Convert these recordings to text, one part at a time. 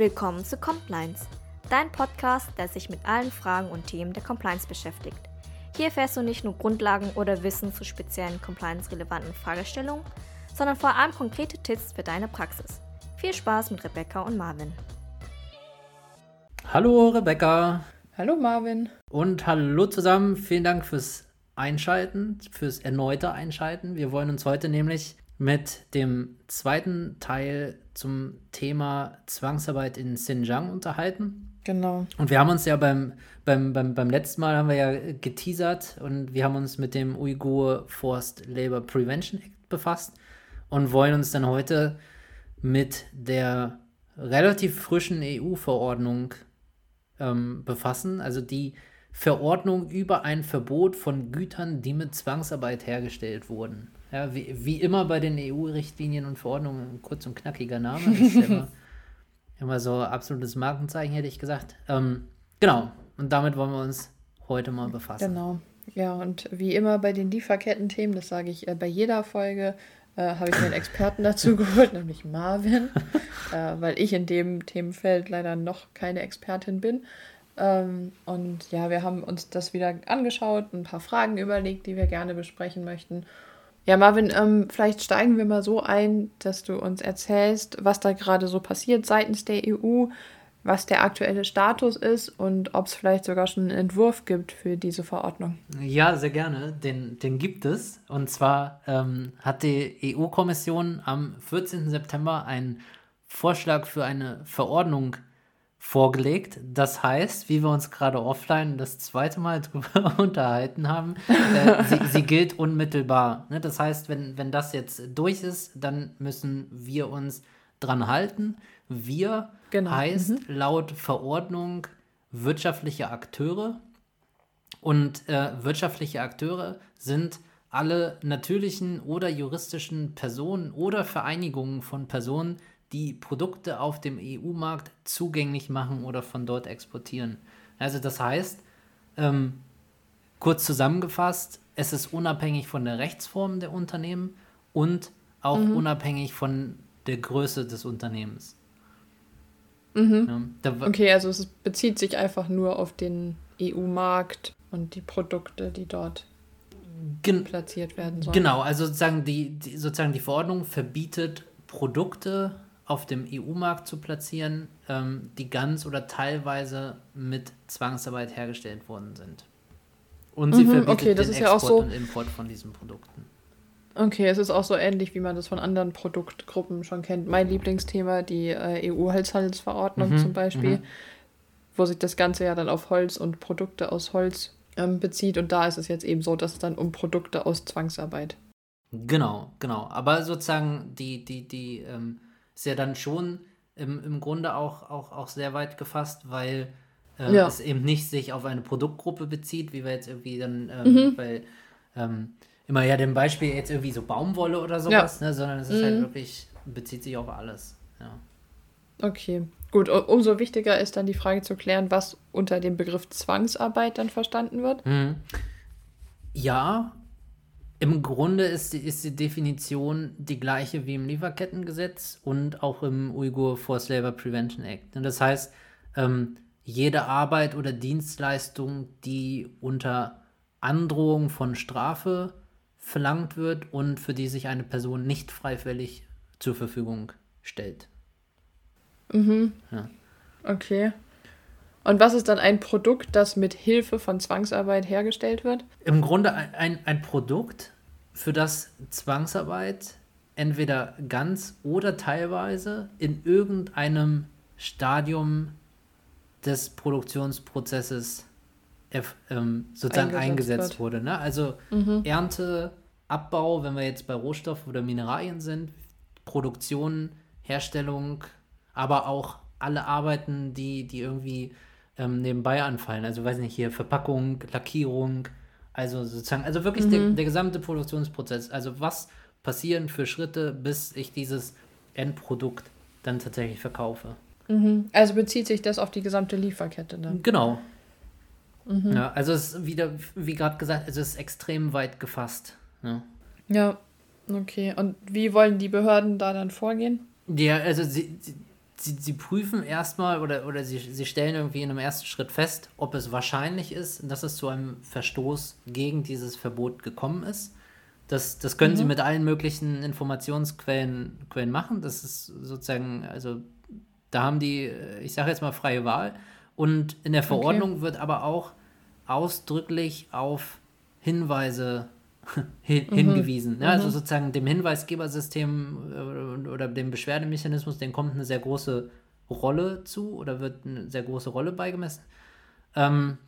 Willkommen zu Compliance, dein Podcast, der sich mit allen Fragen und Themen der Compliance beschäftigt. Hier erfährst du nicht nur Grundlagen oder Wissen zu speziellen compliance-relevanten Fragestellungen, sondern vor allem konkrete Tipps für deine Praxis. Viel Spaß mit Rebecca und Marvin. Hallo Rebecca. Hallo Marvin. Und hallo zusammen. Vielen Dank fürs Einschalten, fürs erneute Einschalten. Wir wollen uns heute nämlich mit dem zweiten Teil zum Thema Zwangsarbeit in Xinjiang unterhalten. Genau. Und wir haben uns ja beim, beim, beim, beim letzten Mal haben wir ja geteasert und wir haben uns mit dem Uyghur Forced Labor Prevention Act befasst und wollen uns dann heute mit der relativ frischen EU-Verordnung ähm, befassen, also die Verordnung über ein Verbot von Gütern, die mit Zwangsarbeit hergestellt wurden. Ja, wie, wie immer bei den EU-Richtlinien und Verordnungen, ein kurz und knackiger Name. Das ist immer, immer so absolutes Markenzeichen, hätte ich gesagt. Ähm, genau, und damit wollen wir uns heute mal befassen. Genau. Ja, und wie immer bei den Lieferketten-Themen, das sage ich äh, bei jeder Folge, äh, habe ich mir einen Experten dazu geholt, nämlich Marvin, äh, weil ich in dem Themenfeld leider noch keine Expertin bin. Ähm, und ja, wir haben uns das wieder angeschaut, ein paar Fragen überlegt, die wir gerne besprechen möchten. Ja, Marvin, ähm, vielleicht steigen wir mal so ein, dass du uns erzählst, was da gerade so passiert seitens der EU, was der aktuelle Status ist und ob es vielleicht sogar schon einen Entwurf gibt für diese Verordnung. Ja, sehr gerne. Den, den gibt es. Und zwar ähm, hat die EU-Kommission am 14. September einen Vorschlag für eine Verordnung vorgelegt. Das heißt, wie wir uns gerade offline das zweite Mal drüber unterhalten haben, äh, sie, sie, gilt unmittelbar. Ne? Das heißt, wenn, wenn das jetzt durch ist, dann müssen wir uns dran halten. Wir genau. heißt mhm. laut Verordnung wirtschaftliche Akteure. Und äh, wirtschaftliche Akteure sind alle natürlichen oder juristischen Personen oder Vereinigungen von Personen, die Produkte auf dem EU-Markt zugänglich machen oder von dort exportieren. Also das heißt, ähm, kurz zusammengefasst, es ist unabhängig von der Rechtsform der Unternehmen und auch mhm. unabhängig von der Größe des Unternehmens. Mhm. Ja, okay, also es bezieht sich einfach nur auf den EU-Markt und die Produkte, die dort Gen platziert werden sollen. Genau, also sozusagen die, die, sozusagen die Verordnung verbietet Produkte auf dem EU-Markt zu platzieren, ähm, die ganz oder teilweise mit Zwangsarbeit hergestellt worden sind. Und sie mhm, verbietet okay, den Export ja so und Import von diesen Produkten. Okay, es ist auch so ähnlich, wie man das von anderen Produktgruppen schon kennt. Mein Lieblingsthema, die äh, EU-Holzhandelsverordnung mhm, zum Beispiel, mhm. wo sich das Ganze ja dann auf Holz und Produkte aus Holz ähm, bezieht. Und da ist es jetzt eben so, dass es dann um Produkte aus Zwangsarbeit. Genau, genau. Aber sozusagen die, die, die, ähm, ist ja dann schon im, im Grunde auch, auch, auch sehr weit gefasst, weil äh, ja. es eben nicht sich auf eine Produktgruppe bezieht, wie wir jetzt irgendwie dann, ähm, mhm. weil ähm, immer ja dem Beispiel jetzt irgendwie so Baumwolle oder sowas, ja. ne, sondern es ist halt mhm. halt wirklich, bezieht sich auf alles. Ja. Okay, gut. Umso wichtiger ist dann die Frage zu klären, was unter dem Begriff Zwangsarbeit dann verstanden wird. Mhm. Ja, im Grunde ist die, ist die Definition die gleiche wie im Lieferkettengesetz und auch im Uyghur Forced Labor Prevention Act. Und das heißt, ähm, jede Arbeit oder Dienstleistung, die unter Androhung von Strafe verlangt wird und für die sich eine Person nicht freiwillig zur Verfügung stellt. Mhm. Ja. Okay. Und was ist dann ein Produkt, das mit Hilfe von Zwangsarbeit hergestellt wird? Im Grunde ein, ein Produkt, für das Zwangsarbeit entweder ganz oder teilweise in irgendeinem Stadium des Produktionsprozesses ähm, sozusagen eingesetzt, eingesetzt wurde. Ne? Also mhm. Ernte, Abbau, wenn wir jetzt bei Rohstoffen oder Mineralien sind, Produktion, Herstellung, aber auch alle Arbeiten, die, die irgendwie ähm, nebenbei anfallen. Also weiß nicht, hier Verpackung, Lackierung, also sozusagen, also wirklich mhm. der, der gesamte Produktionsprozess. Also was passieren für Schritte, bis ich dieses Endprodukt dann tatsächlich verkaufe. Mhm. Also bezieht sich das auf die gesamte Lieferkette dann? Genau. Mhm. Ja, also es ist wieder, wie gerade gesagt, es ist extrem weit gefasst. Ja. ja, okay. Und wie wollen die Behörden da dann vorgehen? Ja, also sie, sie sie, sie prüfen erstmal oder, oder sie, sie stellen irgendwie in einem ersten Schritt fest, ob es wahrscheinlich ist, dass es zu einem Verstoß gegen dieses Verbot gekommen ist. Das, das können mhm. sie mit allen möglichen Informationsquellen Quellen machen. Das ist sozusagen, also da haben die, ich sage jetzt mal, freie Wahl. Und in der Verordnung okay. wird aber auch ausdrücklich auf Hinweise hin, mhm. hingewiesen. Ne? Also mhm. Also sozusagen dem Hinweisgebersystem äh, oder dem Beschwerdemechanismus, dem kommt eine sehr große Rolle zu oder wird eine sehr große Rolle beigemessen. Ähm,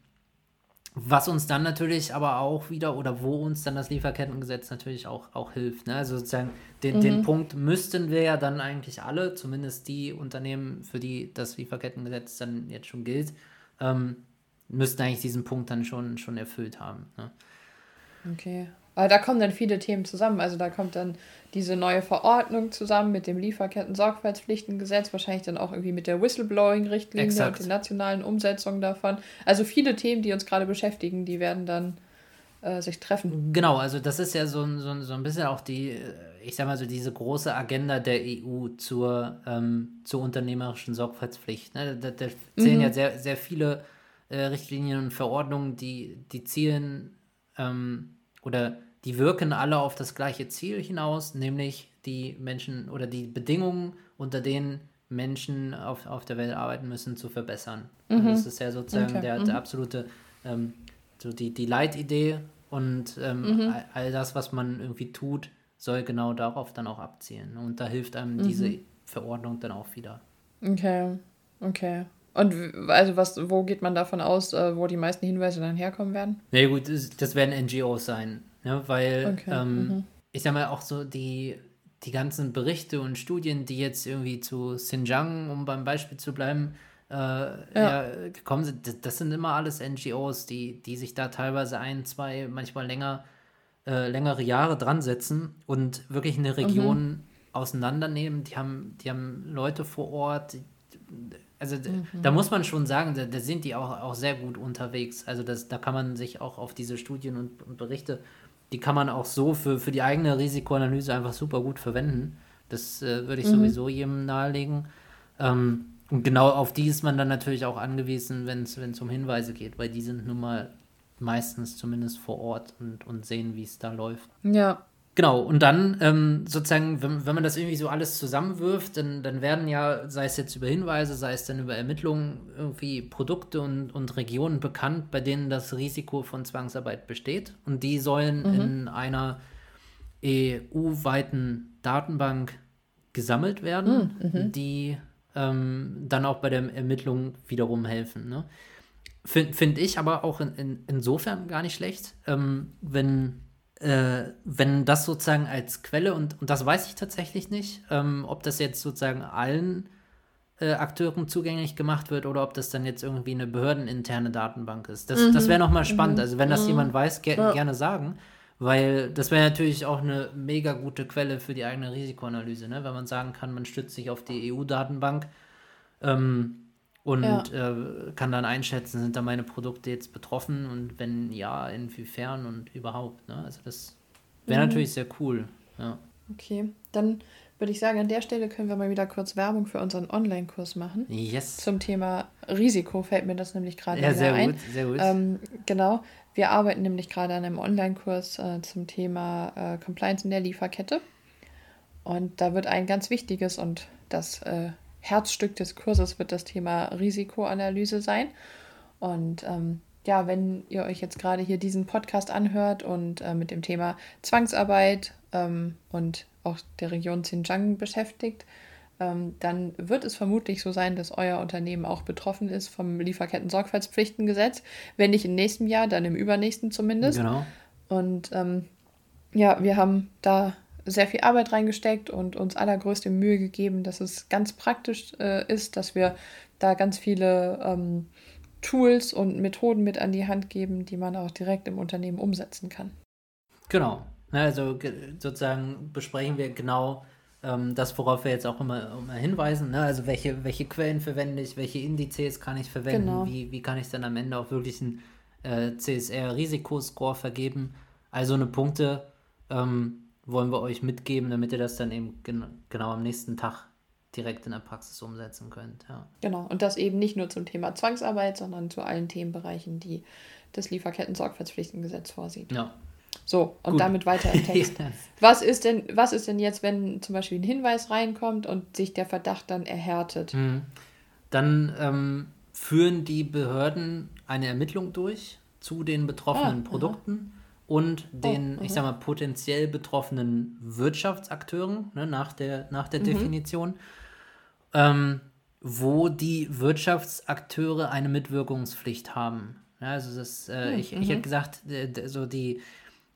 was uns dann natürlich aber auch wieder oder wo uns dann das Lieferkettengesetz natürlich auch, auch hilft. Ne? Also sozusagen den, mhm. den Punkt müssten wir ja dann eigentlich alle, zumindest die Unternehmen, für die das Lieferkettengesetz dann jetzt schon gilt, ähm, müssten eigentlich diesen Punkt dann schon, schon erfüllt haben. Ne? Okay. Aber da kommen dann viele Themen zusammen. Also da kommt dann diese neue Verordnung zusammen mit dem Lieferketten-Sorgfaltspflichtengesetz, wahrscheinlich dann auch irgendwie mit der Whistleblowing-Richtlinie und den nationalen Umsetzungen davon. Also viele Themen, die uns gerade beschäftigen, die werden dann äh, sich treffen. Genau, also das ist ja so, so, so ein bisschen auch die, ich sag mal so, diese große Agenda der EU zur, ähm, zur unternehmerischen Sorgfaltspflicht. Ne? Da, da zählen mhm. ja sehr, sehr viele äh, Richtlinien und Verordnungen, die, die zielen ähm, oder die wirken alle auf das gleiche Ziel hinaus, nämlich die Menschen oder die Bedingungen, unter denen Menschen auf, auf der Welt arbeiten müssen, zu verbessern. Also mhm. Also das ist ja sozusagen okay. der, der mhm. absolute, ähm, so die, die Leitidee und ähm, mhm. all, all, das, was man irgendwie tut, soll genau darauf dann auch abzielen. Und da hilft einem mhm. diese Verordnung dann auch wieder. Okay, okay. Und also was, wo geht man davon aus, äh, wo die meisten Hinweise dann herkommen werden? Na nee, gut, das, das, werden NGOs sein, ne? weil okay. ähm, mhm. ich sag mal auch so die, die ganzen Berichte und Studien, die jetzt irgendwie zu Xinjiang, um beim Beispiel zu bleiben, äh, ja. ja. gekommen sind, das, das, sind immer alles NGOs, die, die sich da teilweise ein, zwei, manchmal länger, äh, längere Jahre dran setzen und wirklich eine Region mhm. auseinandernehmen. Die haben, die haben Leute vor Ort, die, also mhm. da muss man schon sagen, da, da, sind die auch, auch sehr gut unterwegs. Also das, da kann man sich auch auf diese Studien und, und Berichte, die kann man auch so für, für die eigene Risikoanalyse einfach super gut verwenden. Das äh, würde ich mhm. sowieso jedem nahelegen. Ähm, und genau auf die ist man dann natürlich auch angewiesen, wenn es um Hinweise geht, weil die sind nun mal meistens zumindest vor Ort und, und sehen, wie es da läuft. Ja, Genau, und dann ähm, sozusagen, wenn, wenn man das irgendwie so alles zusammenwirft, dann, dann werden ja, sei es jetzt über Hinweise, sei es dann über Ermittlungen, irgendwie Produkte und, und Regionen bekannt, bei denen das Risiko von Zwangsarbeit besteht. Und die sollen mhm. in einer EU-weiten Datenbank gesammelt werden, mhm. mhm. die ähm, dann auch bei der Ermittlung wiederum helfen. Ne? Finde find ich aber auch in, in, insofern gar nicht schlecht, ähm, wenn äh, wenn das sozusagen als Quelle, und, und das weiß ich tatsächlich nicht, ähm, ob das jetzt sozusagen allen äh, Akteuren zugänglich gemacht wird oder ob das dann jetzt irgendwie eine behördeninterne Datenbank ist. Das, mhm. das wäre nochmal spannend. Mhm. Also wenn das mhm. jemand weiß, ge ja. gerne sagen. Weil das wäre natürlich auch eine mega gute Quelle für die eigene Risikoanalyse, ne? wenn man sagen kann, man stützt sich auf die EU-Datenbank. Ähm, und ja. äh, kann dann einschätzen, sind da meine Produkte jetzt betroffen und wenn ja, inwiefern und überhaupt. Ne? Also das wäre mhm. natürlich sehr cool. Ja. Okay, dann würde ich sagen, an der Stelle können wir mal wieder kurz Werbung für unseren Online-Kurs machen. Yes. Zum Thema Risiko fällt mir das nämlich gerade ja, sehr ein. Gut, sehr gut. Ähm, genau, wir arbeiten nämlich gerade an einem Online-Kurs äh, zum Thema äh, Compliance in der Lieferkette. Und da wird ein ganz wichtiges und das äh, Herzstück des Kurses wird das Thema Risikoanalyse sein. Und ähm, ja, wenn ihr euch jetzt gerade hier diesen Podcast anhört und äh, mit dem Thema Zwangsarbeit ähm, und auch der Region Xinjiang beschäftigt, ähm, dann wird es vermutlich so sein, dass euer Unternehmen auch betroffen ist vom Lieferketten-Sorgfaltspflichtengesetz. Wenn nicht im nächsten Jahr, dann im übernächsten zumindest. Genau. Und ähm, ja, wir haben da sehr viel Arbeit reingesteckt und uns allergrößte Mühe gegeben, dass es ganz praktisch äh, ist, dass wir da ganz viele ähm, Tools und Methoden mit an die Hand geben, die man auch direkt im Unternehmen umsetzen kann. Genau. Also sozusagen besprechen wir genau ähm, das, worauf wir jetzt auch immer, immer hinweisen. Ne? Also welche, welche Quellen verwende ich, welche Indizes kann ich verwenden, genau. wie, wie kann ich dann am Ende auch wirklich einen äh, CSR-Risikoscore vergeben. Also eine Punkte, ähm, wollen wir euch mitgeben, damit ihr das dann eben gen genau am nächsten Tag direkt in der Praxis umsetzen könnt. Ja. Genau, und das eben nicht nur zum Thema Zwangsarbeit, sondern zu allen Themenbereichen, die das Lieferketten-Sorgfaltspflichtengesetz vorsieht. Ja. So, und Gut. damit weiter im Text. yes. was, ist denn, was ist denn jetzt, wenn zum Beispiel ein Hinweis reinkommt und sich der Verdacht dann erhärtet? Mhm. Dann ähm, führen die Behörden eine Ermittlung durch zu den betroffenen ah, Produkten. Aha und den, oh, ich sag mal, potenziell betroffenen Wirtschaftsakteuren ne, nach der, nach der mhm. Definition, ähm, wo die Wirtschaftsakteure eine Mitwirkungspflicht haben. Ja, also das, äh, mhm. ich, ich hätte mhm. gesagt, so die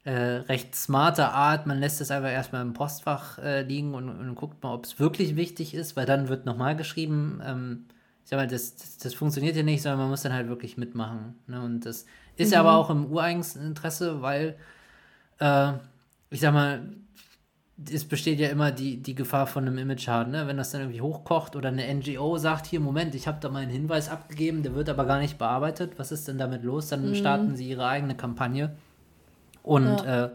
äh, recht smarte Art, man lässt es einfach erstmal im Postfach äh, liegen und, und, guckt mal, ob es wirklich wichtig ist, weil dann wird nochmal geschrieben, ähm, ich sag mal, das, das, das, funktioniert ja nicht, sondern man muss dann halt wirklich mitmachen. Ne? Und das ist mhm. aber auch im Ureigensinteresse, weil, äh, ich sag mal, es besteht ja immer die, die Gefahr von einem Image-Schaden, ne? wenn das dann irgendwie hochkocht oder eine NGO sagt, hier, Moment, ich habe da mal einen Hinweis abgegeben, der wird aber gar nicht bearbeitet, was ist denn damit los? Dann mhm. starten sie ihre eigene Kampagne und ja. äh,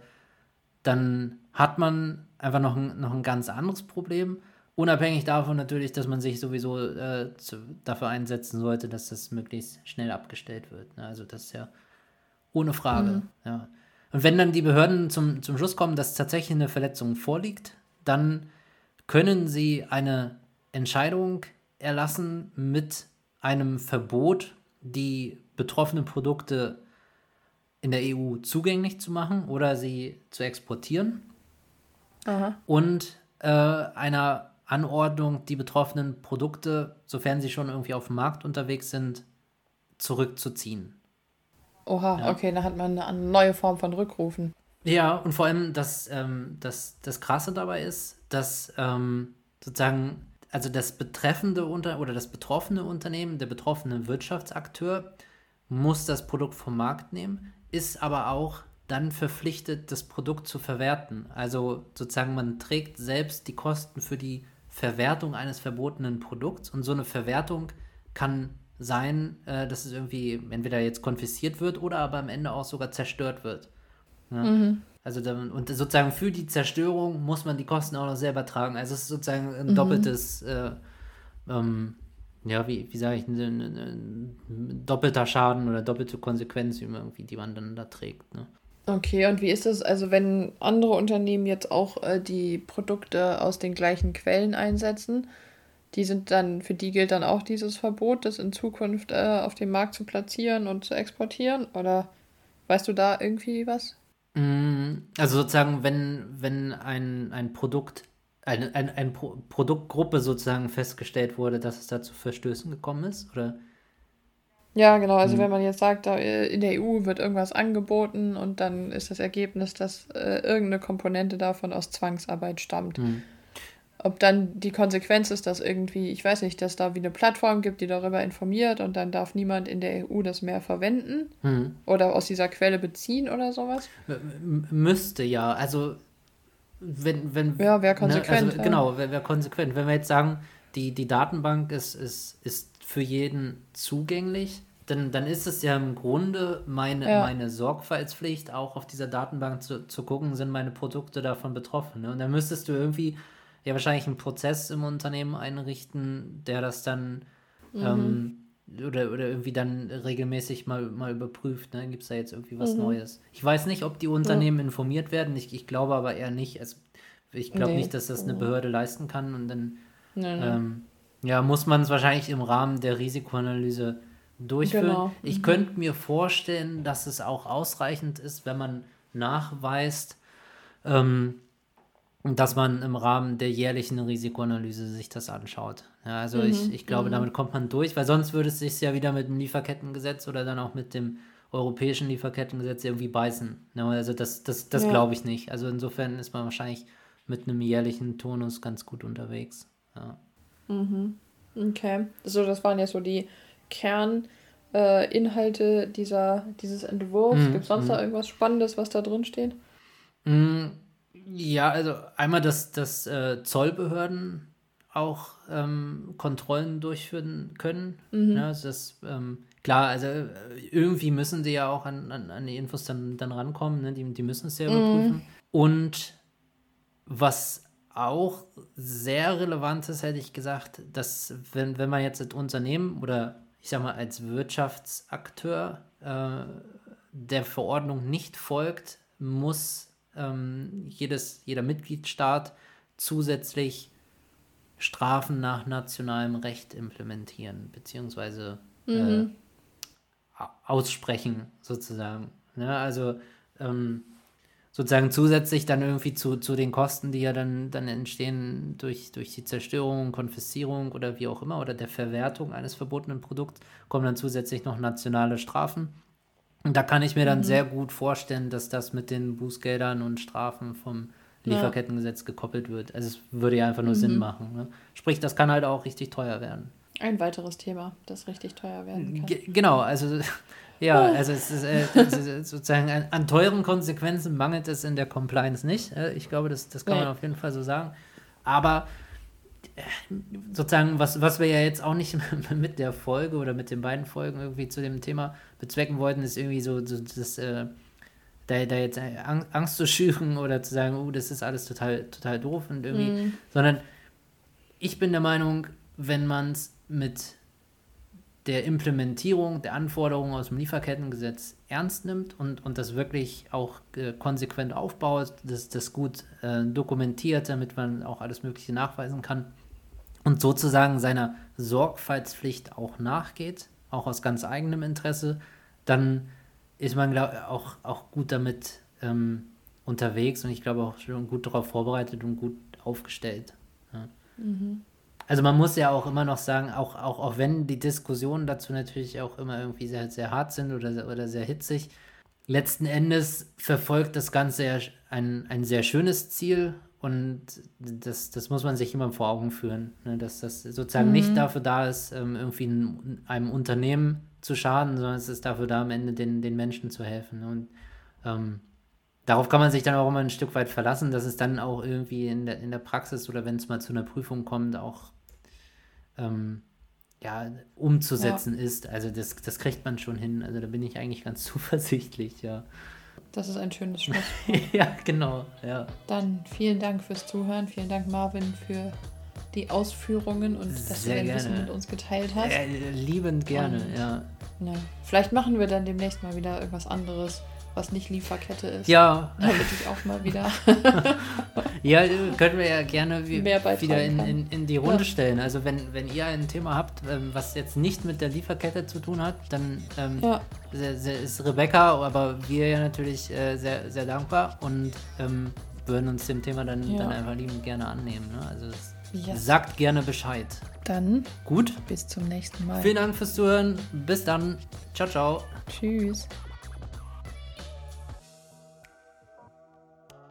dann hat man einfach noch ein, noch ein ganz anderes Problem, unabhängig davon natürlich, dass man sich sowieso äh, zu, dafür einsetzen sollte, dass das möglichst schnell abgestellt wird. Ne? Also das ist ja ohne Frage. Mhm. Ja. Und wenn dann die Behörden zum, zum Schluss kommen, dass tatsächlich eine Verletzung vorliegt, dann können sie eine Entscheidung erlassen mit einem Verbot, die betroffenen Produkte in der EU zugänglich zu machen oder sie zu exportieren. Aha. Und äh, einer Anordnung, die betroffenen Produkte, sofern sie schon irgendwie auf dem Markt unterwegs sind, zurückzuziehen. Oha, ja. okay, da hat man eine neue Form von Rückrufen. Ja, und vor allem das, ähm, das, das Krasse dabei ist, dass ähm, sozusagen, also das betreffende Unter oder das betroffene Unternehmen, der betroffene Wirtschaftsakteur muss das Produkt vom Markt nehmen, ist aber auch dann verpflichtet, das Produkt zu verwerten. Also sozusagen, man trägt selbst die Kosten für die Verwertung eines verbotenen Produkts und so eine Verwertung kann sein, äh, dass es irgendwie entweder jetzt konfisziert wird oder aber am Ende auch sogar zerstört wird. Ja? Mhm. Also dann, und sozusagen für die Zerstörung muss man die Kosten auch noch selber tragen. Also es ist sozusagen ein mhm. doppeltes, äh, ähm, ja, wie, wie sage ich, ein, doppelter Schaden oder doppelte Konsequenz irgendwie, die man dann da trägt. Ne? Okay, und wie ist das, also wenn andere Unternehmen jetzt auch äh, die Produkte aus den gleichen Quellen einsetzen, die sind dann, für die gilt dann auch dieses Verbot, das in Zukunft äh, auf dem Markt zu platzieren und zu exportieren? Oder weißt du da irgendwie was? Mm, also sozusagen, wenn, wenn ein, ein Produkt, eine, ein, ein Pro Produktgruppe sozusagen festgestellt wurde, dass es da zu Verstößen gekommen ist, oder? Ja, genau. Also mhm. wenn man jetzt sagt, äh, in der EU wird irgendwas angeboten und dann ist das Ergebnis, dass äh, irgendeine Komponente davon aus Zwangsarbeit stammt. Mhm. Ob dann die Konsequenz ist, dass irgendwie, ich weiß nicht, dass da wie eine Plattform gibt, die darüber informiert und dann darf niemand in der EU das mehr verwenden hm. oder aus dieser Quelle beziehen oder sowas? Müsste ja. Also, wenn. wenn ja, wäre konsequent. Ne, also, ja. Genau, wäre wär konsequent. Wenn wir jetzt sagen, die, die Datenbank ist, ist, ist für jeden zugänglich, dann, dann ist es ja im Grunde meine, ja. meine Sorgfaltspflicht, auch auf dieser Datenbank zu, zu gucken, sind meine Produkte davon betroffen. Ne? Und dann müsstest du irgendwie ja wahrscheinlich einen Prozess im Unternehmen einrichten, der das dann mhm. ähm, oder, oder irgendwie dann regelmäßig mal, mal überprüft. Ne? Gibt es da jetzt irgendwie was mhm. Neues? Ich weiß nicht, ob die Unternehmen ja. informiert werden. Ich, ich glaube aber eher nicht. Also, ich glaube nee. nicht, dass das eine Behörde leisten kann. Und dann nee, nee. Ähm, ja, muss man es wahrscheinlich im Rahmen der Risikoanalyse durchführen. Genau. Ich mhm. könnte mir vorstellen, dass es auch ausreichend ist, wenn man nachweist, ähm, dass man im Rahmen der jährlichen Risikoanalyse sich das anschaut. Ja, also mhm. ich, ich glaube, mhm. damit kommt man durch, weil sonst würde es sich ja wieder mit dem Lieferkettengesetz oder dann auch mit dem europäischen Lieferkettengesetz irgendwie beißen. Ja, also das, das, das ja. glaube ich nicht. Also insofern ist man wahrscheinlich mit einem jährlichen Tonus ganz gut unterwegs. Ja. Mhm. Okay. So, das waren jetzt so die Kerninhalte äh, dieser, dieses Entwurfs. Mhm. Gibt es sonst noch mhm. irgendwas Spannendes, was da drin steht? Mhm. Ja, also einmal, dass, dass äh, Zollbehörden auch ähm, Kontrollen durchführen können. Mhm. Ja, also das, ähm, klar, also äh, irgendwie müssen sie ja auch an, an, an die Infos dann, dann rankommen, ne? die, die müssen es ja mhm. überprüfen. Und was auch sehr relevant ist, hätte ich gesagt, dass wenn, wenn man jetzt als Unternehmen oder ich sag mal als Wirtschaftsakteur äh, der Verordnung nicht folgt, muss ähm, jedes, jeder Mitgliedstaat zusätzlich Strafen nach nationalem Recht implementieren, beziehungsweise mhm. äh, aussprechen, sozusagen. Ja, also ähm, sozusagen zusätzlich dann irgendwie zu, zu den Kosten, die ja dann, dann entstehen durch, durch die Zerstörung, Konfiszierung oder wie auch immer oder der Verwertung eines verbotenen Produkts, kommen dann zusätzlich noch nationale Strafen. Und da kann ich mir dann mhm. sehr gut vorstellen, dass das mit den Bußgeldern und Strafen vom Lieferkettengesetz ja. gekoppelt wird. Also es würde ja einfach nur mhm. Sinn machen. Ne? Sprich, das kann halt auch richtig teuer werden. Ein weiteres Thema, das richtig teuer werden kann. G genau, also ja, also es ist, äh, es ist sozusagen an, an, teuren Konsequenzen mangelt es in der Compliance nicht. Äh, ich glaube, das, das kann man auf jeden Fall so sagen. Aber äh, sozusagen, was, was wir ja jetzt auch nicht mit der Folge oder mit den beiden Folgen irgendwie zu dem Thema bezwecken wollten, ist irgendwie so, so das, äh, da, da jetzt Angst zu schüren oder zu sagen, oh, das ist alles total, total doof und irgendwie, mm. sondern ich bin der Meinung, wenn man es mit der Implementierung der Anforderungen aus dem Lieferkettengesetz ernst nimmt und, und das wirklich auch äh, konsequent aufbaut, das, das gut äh, dokumentiert, damit man auch alles Mögliche nachweisen kann und sozusagen seiner Sorgfaltspflicht auch nachgeht, auch aus ganz eigenem Interesse, dann ist man glaub, auch, auch gut damit ähm, unterwegs und ich glaube auch schon gut darauf vorbereitet und gut aufgestellt. Ja. Mhm. Also man muss ja auch immer noch sagen, auch, auch, auch wenn die Diskussionen dazu natürlich auch immer irgendwie sehr, sehr hart sind oder, oder sehr hitzig, letzten Endes verfolgt das Ganze ja ein, ein sehr schönes Ziel und das, das muss man sich immer vor Augen führen, ne? dass das sozusagen mhm. nicht dafür da ist, ähm, irgendwie einem Unternehmen zu schaden, sondern es ist dafür da, am Ende den, den Menschen zu helfen. Und ähm, darauf kann man sich dann auch immer ein Stück weit verlassen, dass es dann auch irgendwie in der, in der Praxis oder wenn es mal zu einer Prüfung kommt, auch ähm, ja, umzusetzen ja. ist. Also das, das kriegt man schon hin. Also da bin ich eigentlich ganz zuversichtlich, ja. Das ist ein schönes Schlusswort. ja, genau, ja. Dann vielen Dank fürs Zuhören. Vielen Dank, Marvin, für die Ausführungen und dass Sehr du dein Wissen mit uns geteilt hast. Ja, liebend gerne, und, ja. ja. Vielleicht machen wir dann demnächst mal wieder irgendwas anderes was nicht Lieferkette ist. Ja. Damit ich auch mal wieder. ja, können wir ja gerne wie, wieder in, in, in, die Runde ja. stellen. Also wenn, wenn ihr ein Thema habt, ähm, was jetzt nicht mit der Lieferkette zu tun hat, dann ähm, ja. ist Rebecca, aber wir ja natürlich äh, sehr, sehr dankbar und ähm, würden uns dem Thema dann, ja. dann einfach liebend gerne annehmen. Ne? Also yes. sagt gerne Bescheid. Dann gut. Bis zum nächsten Mal. Vielen Dank fürs Zuhören. Bis dann. Ciao, ciao. Tschüss.